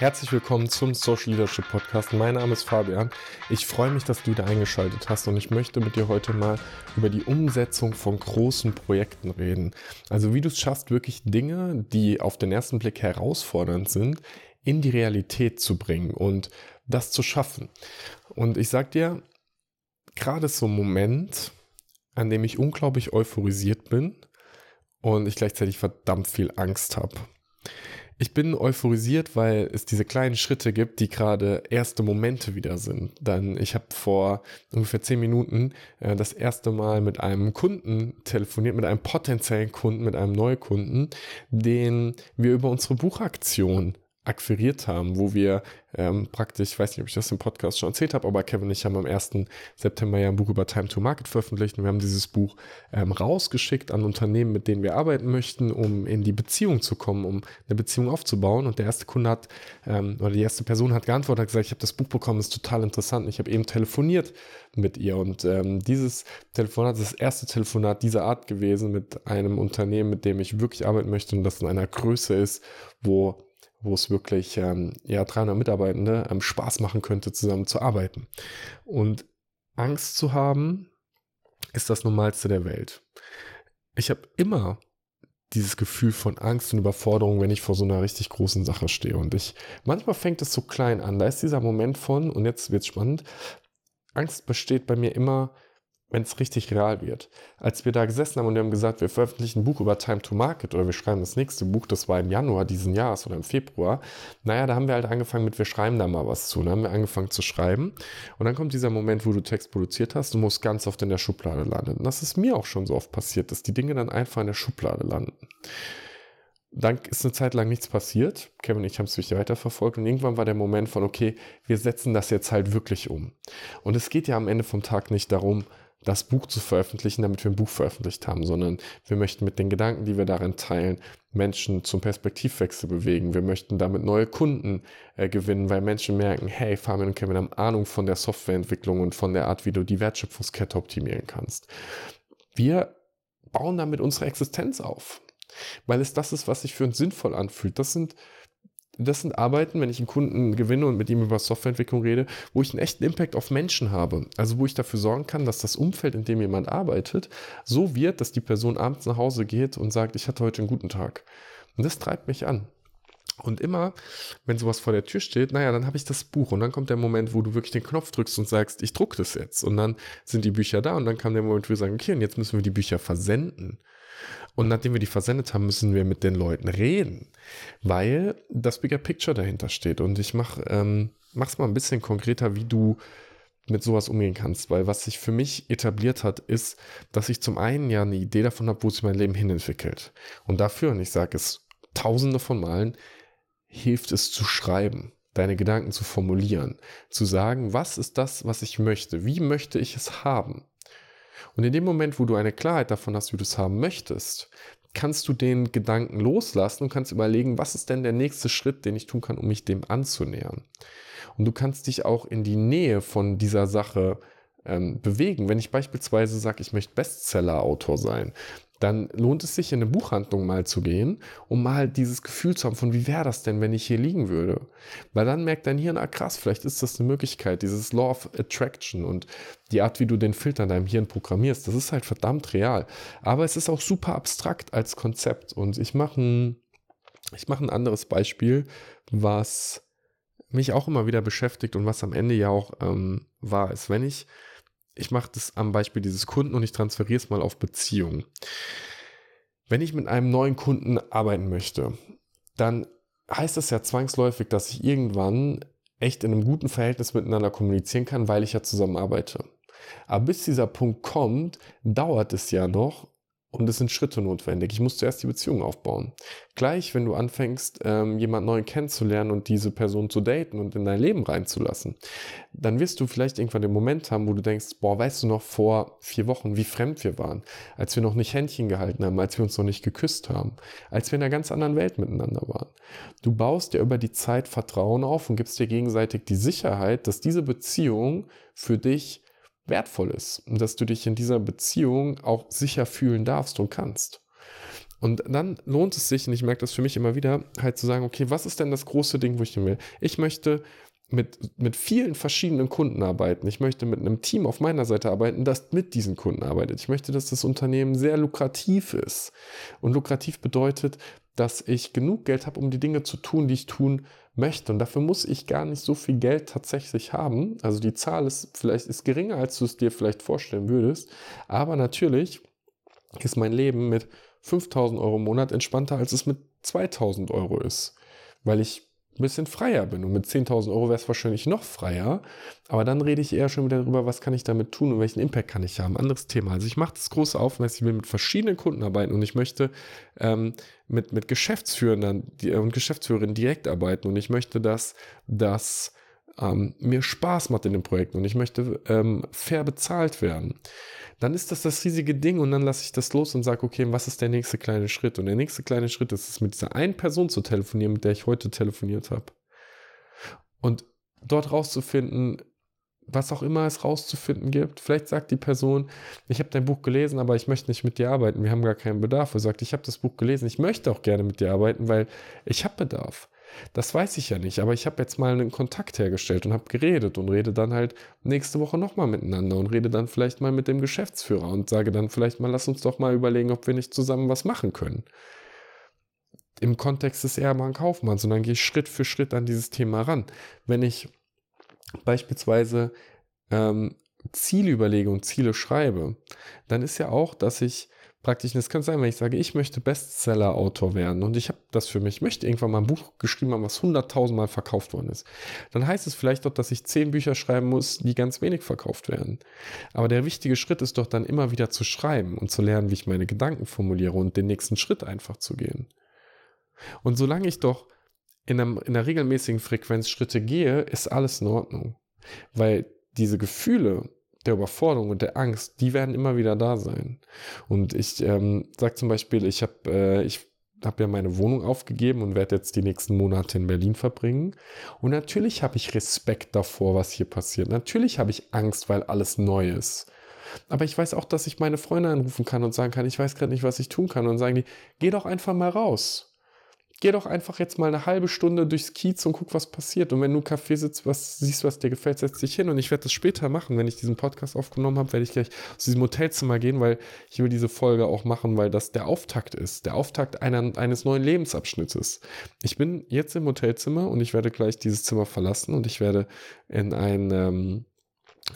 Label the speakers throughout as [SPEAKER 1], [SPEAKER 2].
[SPEAKER 1] Herzlich willkommen zum Social Leadership Podcast. Mein Name ist Fabian. Ich freue mich, dass du wieder eingeschaltet hast und ich möchte mit dir heute mal über die Umsetzung von großen Projekten reden. Also wie du es schaffst, wirklich Dinge, die auf den ersten Blick herausfordernd sind, in die Realität zu bringen und das zu schaffen. Und ich sag dir, gerade so ein Moment, an dem ich unglaublich euphorisiert bin und ich gleichzeitig verdammt viel Angst habe. Ich bin euphorisiert, weil es diese kleinen Schritte gibt, die gerade erste Momente wieder sind. Dann, ich habe vor ungefähr zehn Minuten äh, das erste Mal mit einem Kunden telefoniert, mit einem potenziellen Kunden, mit einem Neukunden, den wir über unsere Buchaktion akquiriert haben, wo wir ähm, praktisch, ich weiß nicht, ob ich das im Podcast schon erzählt habe, aber Kevin und ich haben am 1. September ja ein Buch über Time to Market veröffentlicht und wir haben dieses Buch ähm, rausgeschickt an Unternehmen, mit denen wir arbeiten möchten, um in die Beziehung zu kommen, um eine Beziehung aufzubauen. Und der erste Kunde hat, ähm, oder die erste Person hat geantwortet, hat gesagt, ich habe das Buch bekommen, ist total interessant. Ich habe eben telefoniert mit ihr und ähm, dieses Telefonat ist das erste Telefonat dieser Art gewesen mit einem Unternehmen, mit dem ich wirklich arbeiten möchte und das in einer Größe ist, wo wo es wirklich ähm, ja 300 Mitarbeitende ähm, Spaß machen könnte, zusammen zu arbeiten. Und Angst zu haben, ist das Normalste der Welt. Ich habe immer dieses Gefühl von Angst und Überforderung, wenn ich vor so einer richtig großen Sache stehe. Und ich, manchmal fängt es so klein an. Da ist dieser Moment von, und jetzt wird es spannend, Angst besteht bei mir immer wenn es richtig real wird. Als wir da gesessen haben und wir haben gesagt, wir veröffentlichen ein Buch über Time to Market oder wir schreiben das nächste Buch, das war im Januar diesen Jahres oder im Februar, naja, da haben wir halt angefangen mit, wir schreiben da mal was zu. Dann haben wir angefangen zu schreiben und dann kommt dieser Moment, wo du Text produziert hast, du musst ganz oft in der Schublade landen. Und das ist mir auch schon so oft passiert, dass die Dinge dann einfach in der Schublade landen. Dann ist eine Zeit lang nichts passiert. Kevin und ich haben es durch weiterverfolgt und irgendwann war der Moment von, okay, wir setzen das jetzt halt wirklich um. Und es geht ja am Ende vom Tag nicht darum, das Buch zu veröffentlichen, damit wir ein Buch veröffentlicht haben, sondern wir möchten mit den Gedanken, die wir darin teilen, Menschen zum Perspektivwechsel bewegen. Wir möchten damit neue Kunden äh, gewinnen, weil Menschen merken, hey, Fabian und Kevin haben Ahnung von der Softwareentwicklung und von der Art, wie du die Wertschöpfungskette optimieren kannst. Wir bauen damit unsere Existenz auf, weil es das ist, was sich für uns sinnvoll anfühlt. Das sind das sind Arbeiten, wenn ich einen Kunden gewinne und mit ihm über Softwareentwicklung rede, wo ich einen echten Impact auf Menschen habe. Also wo ich dafür sorgen kann, dass das Umfeld, in dem jemand arbeitet, so wird, dass die Person abends nach Hause geht und sagt, ich hatte heute einen guten Tag. Und das treibt mich an. Und immer, wenn sowas vor der Tür steht, naja, dann habe ich das Buch und dann kommt der Moment, wo du wirklich den Knopf drückst und sagst, ich druck das jetzt. Und dann sind die Bücher da und dann kam der Moment, wo wir sagen, okay, und jetzt müssen wir die Bücher versenden. Und nachdem wir die versendet haben, müssen wir mit den Leuten reden, weil das Bigger Picture dahinter steht. Und ich mache ähm, mal ein bisschen konkreter, wie du mit sowas umgehen kannst, weil was sich für mich etabliert hat, ist, dass ich zum einen ja eine Idee davon habe, wo sich mein Leben hinentwickelt. Und dafür, und ich sage es tausende von Malen, hilft es zu schreiben, deine Gedanken zu formulieren, zu sagen, was ist das, was ich möchte, wie möchte ich es haben. Und in dem Moment, wo du eine Klarheit davon hast, wie du es haben möchtest, kannst du den Gedanken loslassen und kannst überlegen, was ist denn der nächste Schritt, den ich tun kann, um mich dem anzunähern. Und du kannst dich auch in die Nähe von dieser Sache ähm, bewegen. Wenn ich beispielsweise sage, ich möchte Bestseller-Autor sein, dann lohnt es sich in eine Buchhandlung mal zu gehen, um mal dieses Gefühl zu haben von, wie wäre das denn, wenn ich hier liegen würde? Weil dann merkt dein Hirn, ah krass, vielleicht ist das eine Möglichkeit, dieses Law of Attraction und die Art, wie du den Filter in deinem Hirn programmierst, das ist halt verdammt real. Aber es ist auch super abstrakt als Konzept und ich mache ein, ich mache ein anderes Beispiel, was mich auch immer wieder beschäftigt und was am Ende ja auch ähm, wahr ist. Wenn ich ich mache das am Beispiel dieses Kunden und ich transferiere es mal auf Beziehungen. Wenn ich mit einem neuen Kunden arbeiten möchte, dann heißt das ja zwangsläufig, dass ich irgendwann echt in einem guten Verhältnis miteinander kommunizieren kann, weil ich ja zusammen arbeite. Aber bis dieser Punkt kommt, dauert es ja noch und es sind Schritte notwendig. Ich muss zuerst die Beziehung aufbauen. Gleich, wenn du anfängst, ähm, jemand neuen kennenzulernen und diese Person zu daten und in dein Leben reinzulassen, dann wirst du vielleicht irgendwann den Moment haben, wo du denkst, boah, weißt du noch vor vier Wochen, wie fremd wir waren, als wir noch nicht Händchen gehalten haben, als wir uns noch nicht geküsst haben, als wir in einer ganz anderen Welt miteinander waren. Du baust dir über die Zeit Vertrauen auf und gibst dir gegenseitig die Sicherheit, dass diese Beziehung für dich wertvoll ist und dass du dich in dieser Beziehung auch sicher fühlen darfst und kannst. Und dann lohnt es sich, und ich merke das für mich immer wieder, halt zu sagen, okay, was ist denn das große Ding, wo ich hin will? Ich möchte mit, mit vielen verschiedenen Kunden arbeiten. Ich möchte mit einem Team auf meiner Seite arbeiten, das mit diesen Kunden arbeitet. Ich möchte, dass das Unternehmen sehr lukrativ ist. Und lukrativ bedeutet, dass ich genug Geld habe, um die Dinge zu tun, die ich tun möchte. Und dafür muss ich gar nicht so viel Geld tatsächlich haben. Also die Zahl ist vielleicht ist geringer, als du es dir vielleicht vorstellen würdest. Aber natürlich ist mein Leben mit 5000 Euro im Monat entspannter, als es mit 2000 Euro ist. Weil ich ein bisschen freier bin. Und mit 10.000 Euro wäre es wahrscheinlich noch freier. Aber dann rede ich eher schon wieder darüber, was kann ich damit tun und welchen Impact kann ich haben. Anderes Thema. Also ich mache das große Aufmerksamkeit, ich will mit verschiedenen Kunden arbeiten und ich möchte ähm, mit, mit Geschäftsführern und Geschäftsführerinnen direkt arbeiten und ich möchte, dass das ähm, mir Spaß macht in den Projekten und ich möchte ähm, fair bezahlt werden dann ist das das riesige Ding und dann lasse ich das los und sage, okay, was ist der nächste kleine Schritt? Und der nächste kleine Schritt ist es, mit dieser einen Person zu telefonieren, mit der ich heute telefoniert habe. Und dort rauszufinden, was auch immer es rauszufinden gibt. Vielleicht sagt die Person, ich habe dein Buch gelesen, aber ich möchte nicht mit dir arbeiten. Wir haben gar keinen Bedarf. Er sagt, ich habe das Buch gelesen, ich möchte auch gerne mit dir arbeiten, weil ich habe Bedarf. Das weiß ich ja nicht, aber ich habe jetzt mal einen Kontakt hergestellt und habe geredet und rede dann halt nächste Woche nochmal miteinander und rede dann vielleicht mal mit dem Geschäftsführer und sage dann vielleicht mal, lass uns doch mal überlegen, ob wir nicht zusammen was machen können. Im Kontext des Ehrmann Kaufmanns und dann gehe ich Schritt für Schritt an dieses Thema ran. Wenn ich beispielsweise ähm, Ziele überlege und Ziele schreibe, dann ist ja auch, dass ich praktisch, das kann sein, wenn ich sage, ich möchte Bestseller-Autor werden und ich habe das für mich, möchte irgendwann mal ein Buch geschrieben haben, was 100.000 Mal verkauft worden ist, dann heißt es vielleicht doch, dass ich zehn Bücher schreiben muss, die ganz wenig verkauft werden. Aber der wichtige Schritt ist doch dann immer wieder zu schreiben und zu lernen, wie ich meine Gedanken formuliere und den nächsten Schritt einfach zu gehen. Und solange ich doch in, einem, in einer regelmäßigen Frequenz Schritte gehe, ist alles in Ordnung. Weil diese Gefühle, der Überforderung und der Angst, die werden immer wieder da sein. Und ich ähm, sage zum Beispiel, ich habe äh, ich habe ja meine Wohnung aufgegeben und werde jetzt die nächsten Monate in Berlin verbringen. Und natürlich habe ich Respekt davor, was hier passiert. Natürlich habe ich Angst, weil alles neu ist. Aber ich weiß auch, dass ich meine Freunde anrufen kann und sagen kann, ich weiß gerade nicht, was ich tun kann. Und sagen die, geh doch einfach mal raus geh doch einfach jetzt mal eine halbe Stunde durchs Kiez und guck, was passiert. Und wenn du im Café sitzt, was siehst, was dir gefällt, setz dich hin. Und ich werde das später machen. Wenn ich diesen Podcast aufgenommen habe, werde ich gleich aus diesem Hotelzimmer gehen, weil ich will diese Folge auch machen, weil das der Auftakt ist. Der Auftakt einer, eines neuen Lebensabschnittes. Ich bin jetzt im Hotelzimmer und ich werde gleich dieses Zimmer verlassen und ich werde in ein, ähm,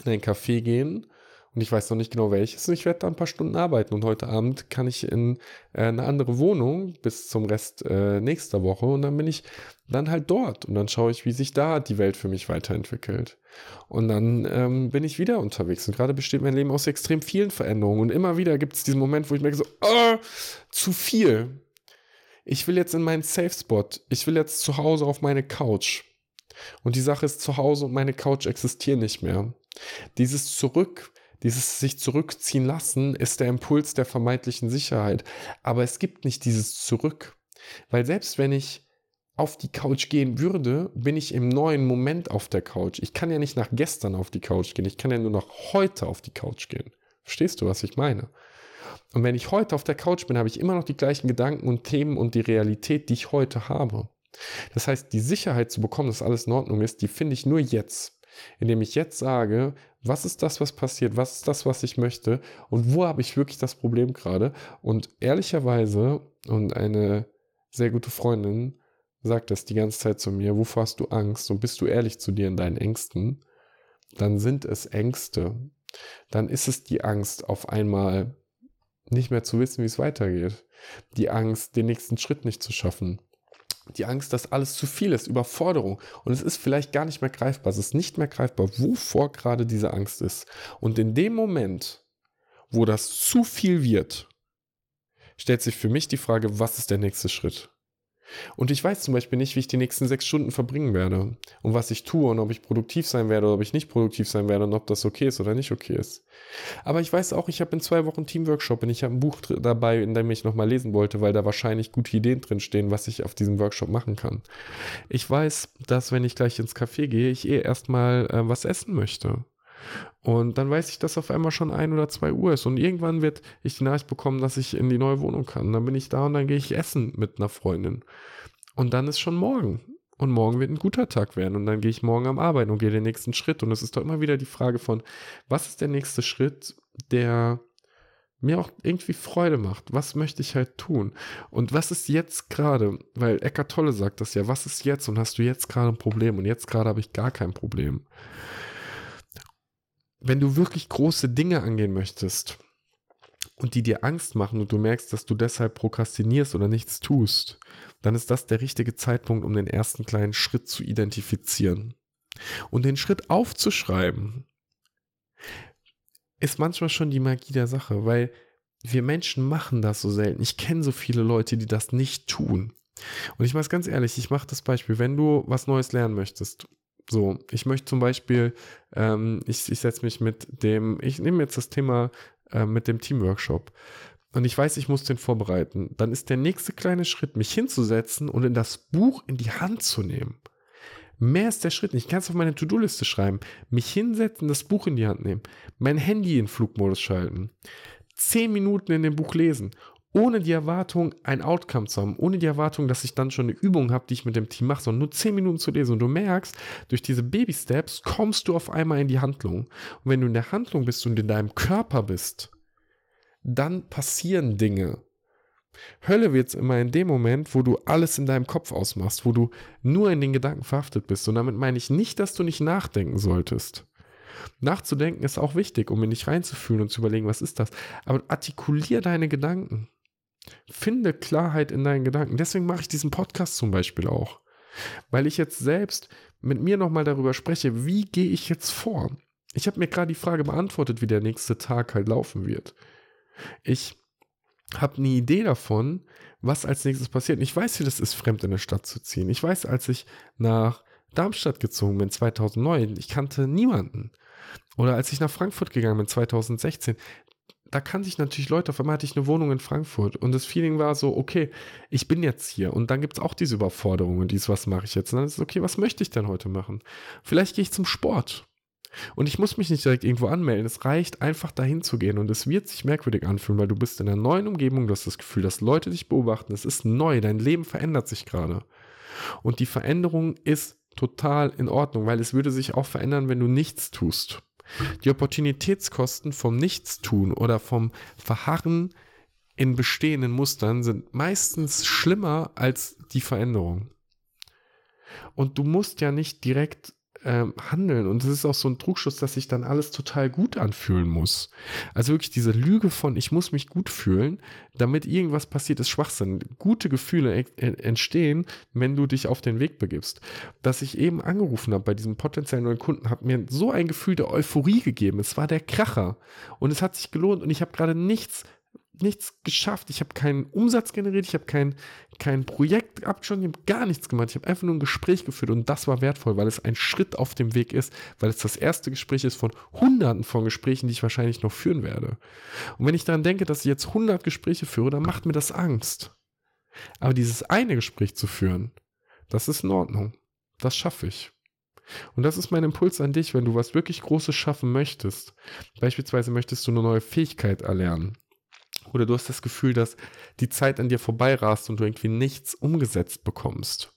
[SPEAKER 1] in ein Café gehen und ich weiß noch nicht genau welches. Und ich werde da ein paar Stunden arbeiten. Und heute Abend kann ich in äh, eine andere Wohnung bis zum Rest äh, nächster Woche. Und dann bin ich dann halt dort. Und dann schaue ich, wie sich da die Welt für mich weiterentwickelt. Und dann ähm, bin ich wieder unterwegs. Und gerade besteht mein Leben aus extrem vielen Veränderungen. Und immer wieder gibt es diesen Moment, wo ich merke so, oh, zu viel. Ich will jetzt in meinen Safe Spot. Ich will jetzt zu Hause auf meine Couch. Und die Sache ist, zu Hause und meine Couch existieren nicht mehr. Dieses Zurück dieses sich zurückziehen lassen ist der Impuls der vermeintlichen Sicherheit. Aber es gibt nicht dieses Zurück. Weil selbst wenn ich auf die Couch gehen würde, bin ich im neuen Moment auf der Couch. Ich kann ja nicht nach gestern auf die Couch gehen. Ich kann ja nur noch heute auf die Couch gehen. Verstehst du, was ich meine? Und wenn ich heute auf der Couch bin, habe ich immer noch die gleichen Gedanken und Themen und die Realität, die ich heute habe. Das heißt, die Sicherheit zu bekommen, dass alles in Ordnung ist, die finde ich nur jetzt indem ich jetzt sage, was ist das, was passiert, was ist das, was ich möchte und wo habe ich wirklich das Problem gerade. Und ehrlicherweise, und eine sehr gute Freundin sagt das die ganze Zeit zu mir, wovor hast du Angst und bist du ehrlich zu dir in deinen Ängsten, dann sind es Ängste. Dann ist es die Angst, auf einmal nicht mehr zu wissen, wie es weitergeht. Die Angst, den nächsten Schritt nicht zu schaffen die Angst, dass alles zu viel ist, Überforderung. Und es ist vielleicht gar nicht mehr greifbar. Es ist nicht mehr greifbar, wovor gerade diese Angst ist. Und in dem Moment, wo das zu viel wird, stellt sich für mich die Frage, was ist der nächste Schritt? Und ich weiß zum Beispiel nicht, wie ich die nächsten sechs Stunden verbringen werde und was ich tue und ob ich produktiv sein werde oder ob ich nicht produktiv sein werde und ob das okay ist oder nicht okay ist. Aber ich weiß auch, ich habe in zwei Wochen Teamworkshop und ich habe ein Buch dabei, in dem ich nochmal lesen wollte, weil da wahrscheinlich gute Ideen drinstehen, was ich auf diesem Workshop machen kann. Ich weiß, dass wenn ich gleich ins Café gehe, ich eh erstmal äh, was essen möchte. Und dann weiß ich, dass auf einmal schon ein oder zwei Uhr ist. Und irgendwann wird ich die Nachricht bekommen, dass ich in die neue Wohnung kann. Dann bin ich da und dann gehe ich essen mit einer Freundin. Und dann ist schon morgen. Und morgen wird ein guter Tag werden. Und dann gehe ich morgen am Arbeiten und gehe den nächsten Schritt. Und es ist doch immer wieder die Frage von, was ist der nächste Schritt, der mir auch irgendwie Freude macht. Was möchte ich halt tun? Und was ist jetzt gerade? Weil Eckart Tolle sagt das ja, was ist jetzt? Und hast du jetzt gerade ein Problem? Und jetzt gerade habe ich gar kein Problem. Wenn du wirklich große Dinge angehen möchtest und die dir Angst machen und du merkst, dass du deshalb prokrastinierst oder nichts tust, dann ist das der richtige Zeitpunkt, um den ersten kleinen Schritt zu identifizieren. Und den Schritt aufzuschreiben, ist manchmal schon die Magie der Sache, weil wir Menschen machen das so selten. Ich kenne so viele Leute, die das nicht tun. Und ich mache es ganz ehrlich, ich mache das Beispiel, wenn du was Neues lernen möchtest. So, ich möchte zum Beispiel, ähm, ich, ich setze mich mit dem, ich nehme jetzt das Thema äh, mit dem Teamworkshop und ich weiß, ich muss den vorbereiten. Dann ist der nächste kleine Schritt, mich hinzusetzen und in das Buch in die Hand zu nehmen. Mehr ist der Schritt nicht. Ich kann es auf meine To-Do-Liste schreiben. Mich hinsetzen, das Buch in die Hand nehmen. Mein Handy in Flugmodus schalten. Zehn Minuten in dem Buch lesen. Ohne die Erwartung, ein Outcome zu haben. Ohne die Erwartung, dass ich dann schon eine Übung habe, die ich mit dem Team mache, sondern nur zehn Minuten zu lesen. Und du merkst, durch diese Baby-Steps kommst du auf einmal in die Handlung. Und wenn du in der Handlung bist und in deinem Körper bist, dann passieren Dinge. Hölle wird es immer in dem Moment, wo du alles in deinem Kopf ausmachst, wo du nur in den Gedanken verhaftet bist. Und damit meine ich nicht, dass du nicht nachdenken solltest. Nachzudenken ist auch wichtig, um in dich reinzufühlen und zu überlegen, was ist das. Aber artikulier deine Gedanken. Finde Klarheit in deinen Gedanken. Deswegen mache ich diesen Podcast zum Beispiel auch. Weil ich jetzt selbst mit mir nochmal darüber spreche, wie gehe ich jetzt vor? Ich habe mir gerade die Frage beantwortet, wie der nächste Tag halt laufen wird. Ich habe eine Idee davon, was als nächstes passiert. ich weiß, wie das ist, fremd in eine Stadt zu ziehen. Ich weiß, als ich nach Darmstadt gezogen bin 2009, ich kannte niemanden. Oder als ich nach Frankfurt gegangen bin 2016, da kannte ich natürlich Leute, auf einmal hatte ich eine Wohnung in Frankfurt und das Feeling war so, okay, ich bin jetzt hier und dann gibt es auch diese Überforderung und dies, was mache ich jetzt? Und dann ist es, okay, was möchte ich denn heute machen? Vielleicht gehe ich zum Sport. Und ich muss mich nicht direkt irgendwo anmelden. Es reicht einfach dahin zu gehen. Und es wird sich merkwürdig anfühlen, weil du bist in einer neuen Umgebung, du hast das Gefühl, dass Leute dich beobachten. Es ist neu, dein Leben verändert sich gerade. Und die Veränderung ist total in Ordnung, weil es würde sich auch verändern, wenn du nichts tust. Die Opportunitätskosten vom Nichtstun oder vom Verharren in bestehenden Mustern sind meistens schlimmer als die Veränderung. Und du musst ja nicht direkt ähm, handeln. Und es ist auch so ein Trugschluss, dass sich dann alles total gut anfühlen muss. Also wirklich diese Lüge von, ich muss mich gut fühlen, damit irgendwas passiert, ist Schwachsinn. Gute Gefühle entstehen, wenn du dich auf den Weg begibst. Dass ich eben angerufen habe bei diesem potenziellen neuen Kunden, hat mir so ein Gefühl der Euphorie gegeben. Es war der Kracher. Und es hat sich gelohnt und ich habe gerade nichts nichts geschafft. Ich habe keinen Umsatz generiert, ich habe kein, kein Projekt abgeschossen, ich habe gar nichts gemacht. Ich habe einfach nur ein Gespräch geführt und das war wertvoll, weil es ein Schritt auf dem Weg ist, weil es das erste Gespräch ist von hunderten von Gesprächen, die ich wahrscheinlich noch führen werde. Und wenn ich daran denke, dass ich jetzt 100 Gespräche führe, dann macht mir das Angst. Aber dieses eine Gespräch zu führen, das ist in Ordnung. Das schaffe ich. Und das ist mein Impuls an dich, wenn du was wirklich Großes schaffen möchtest. Beispielsweise möchtest du eine neue Fähigkeit erlernen oder du hast das Gefühl, dass die Zeit an dir vorbeirast und du irgendwie nichts umgesetzt bekommst,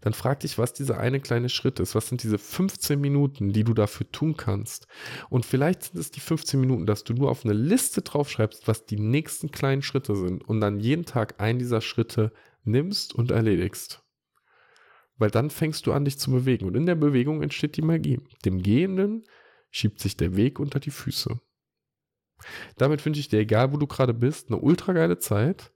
[SPEAKER 1] dann frag dich, was dieser eine kleine Schritt ist. Was sind diese 15 Minuten, die du dafür tun kannst? Und vielleicht sind es die 15 Minuten, dass du nur auf eine Liste draufschreibst, was die nächsten kleinen Schritte sind und dann jeden Tag einen dieser Schritte nimmst und erledigst. Weil dann fängst du an, dich zu bewegen. Und in der Bewegung entsteht die Magie. Dem Gehenden schiebt sich der Weg unter die Füße. Damit wünsche ich dir, egal wo du gerade bist, eine ultra geile Zeit.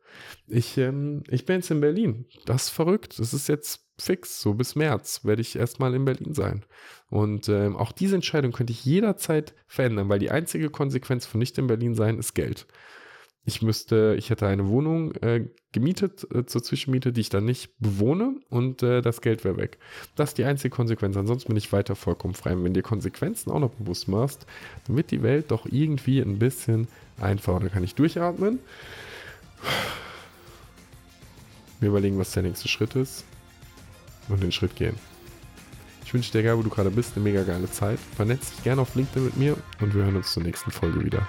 [SPEAKER 1] Ich, ähm, ich bin jetzt in Berlin. Das ist verrückt. Das ist jetzt fix. So bis März werde ich erstmal in Berlin sein. Und ähm, auch diese Entscheidung könnte ich jederzeit verändern, weil die einzige Konsequenz von nicht in Berlin sein ist Geld ich müsste, ich hätte eine Wohnung äh, gemietet äh, zur Zwischenmiete, die ich dann nicht bewohne und äh, das Geld wäre weg. Das ist die einzige Konsequenz. Ansonsten bin ich weiter vollkommen frei. Und wenn dir Konsequenzen auch noch bewusst machst, dann wird die Welt doch irgendwie ein bisschen einfacher. Da kann ich durchatmen. Mir überlegen, was der nächste Schritt ist und den Schritt gehen. Ich wünsche dir, egal wo du gerade bist, eine mega geile Zeit. Vernetz dich gerne auf LinkedIn mit mir und wir hören uns zur nächsten Folge wieder.